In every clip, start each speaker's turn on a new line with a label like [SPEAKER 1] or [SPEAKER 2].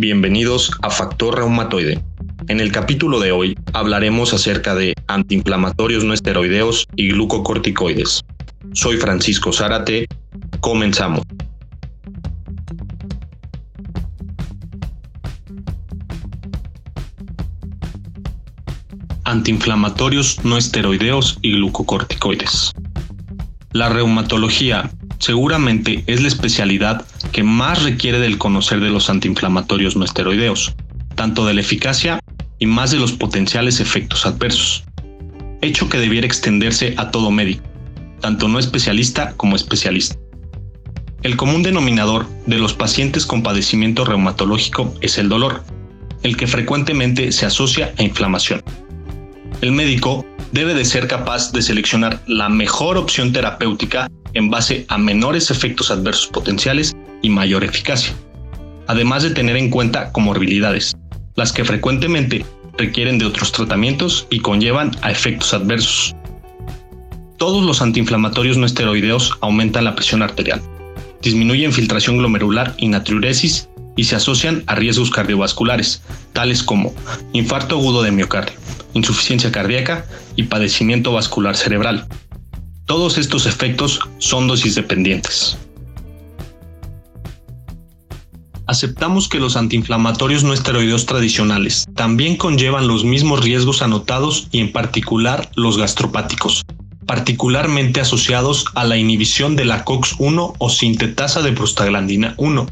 [SPEAKER 1] Bienvenidos a Factor Reumatoide. En el capítulo de hoy hablaremos acerca de antiinflamatorios no esteroideos y glucocorticoides. Soy Francisco Zárate. Comenzamos. Antiinflamatorios no esteroideos y glucocorticoides. La reumatología seguramente es la especialidad que más requiere del conocer de los antiinflamatorios no esteroideos, tanto de la eficacia y más de los potenciales efectos adversos, hecho que debiera extenderse a todo médico, tanto no especialista como especialista. El común denominador de los pacientes con padecimiento reumatológico es el dolor, el que frecuentemente se asocia a inflamación. El médico debe de ser capaz de seleccionar la mejor opción terapéutica en base a menores efectos adversos potenciales y mayor eficacia, además de tener en cuenta comorbilidades, las que frecuentemente requieren de otros tratamientos y conllevan a efectos adversos. Todos los antiinflamatorios no esteroideos aumentan la presión arterial, disminuyen filtración glomerular y natriuresis y se asocian a riesgos cardiovasculares, tales como infarto agudo de miocardio, insuficiencia cardíaca y padecimiento vascular cerebral. Todos estos efectos son dosis dependientes. Aceptamos que los antiinflamatorios no esteroideos tradicionales también conllevan los mismos riesgos anotados y en particular los gastropáticos, particularmente asociados a la inhibición de la COX-1 o sintetasa de prostaglandina 1.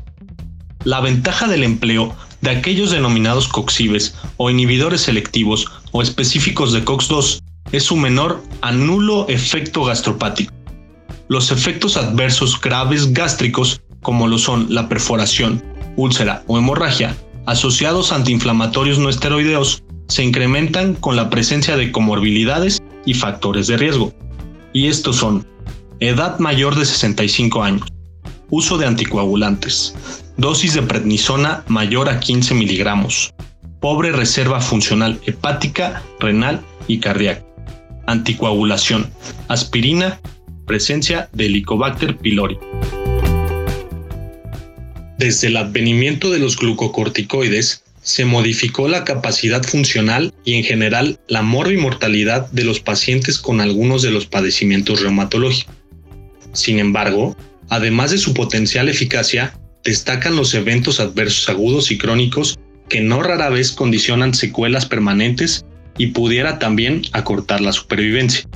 [SPEAKER 1] La ventaja del empleo de aquellos denominados coxibes o inhibidores selectivos o específicos de COX-2 es su menor a nulo efecto gastropático. Los efectos adversos graves gástricos, como lo son la perforación, úlcera o hemorragia, asociados a antiinflamatorios no esteroideos, se incrementan con la presencia de comorbilidades y factores de riesgo. Y estos son edad mayor de 65 años, uso de anticoagulantes, dosis de prednisona mayor a 15 miligramos, pobre reserva funcional hepática, renal y cardíaca, anticoagulación, aspirina, presencia de Helicobacter pylori. Desde el advenimiento de los glucocorticoides, se modificó la capacidad funcional y en general la morbimortalidad de los pacientes con algunos de los padecimientos reumatológicos. Sin embargo, además de su potencial eficacia, destacan los eventos adversos agudos y crónicos que no rara vez condicionan secuelas permanentes y pudiera también acortar la supervivencia.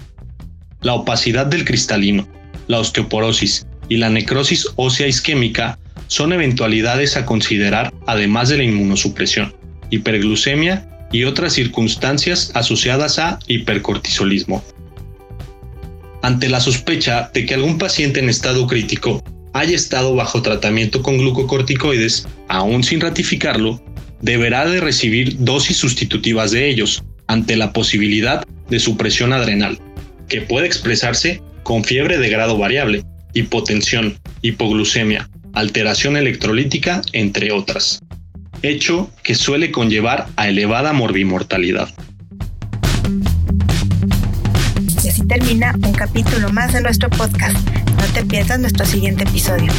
[SPEAKER 1] La opacidad del cristalino, la osteoporosis y la necrosis ósea isquémica son eventualidades a considerar además de la inmunosupresión, hiperglucemia y otras circunstancias asociadas a hipercortisolismo. Ante la sospecha de que algún paciente en estado crítico haya estado bajo tratamiento con glucocorticoides, aún sin ratificarlo, deberá de recibir dosis sustitutivas de ellos ante la posibilidad de supresión adrenal, que puede expresarse con fiebre de grado variable, hipotensión, hipoglucemia, alteración electrolítica, entre otras, hecho que suele conllevar a elevada morbimortalidad.
[SPEAKER 2] Y así termina un capítulo más de nuestro podcast. No te pierdas nuestro siguiente episodio.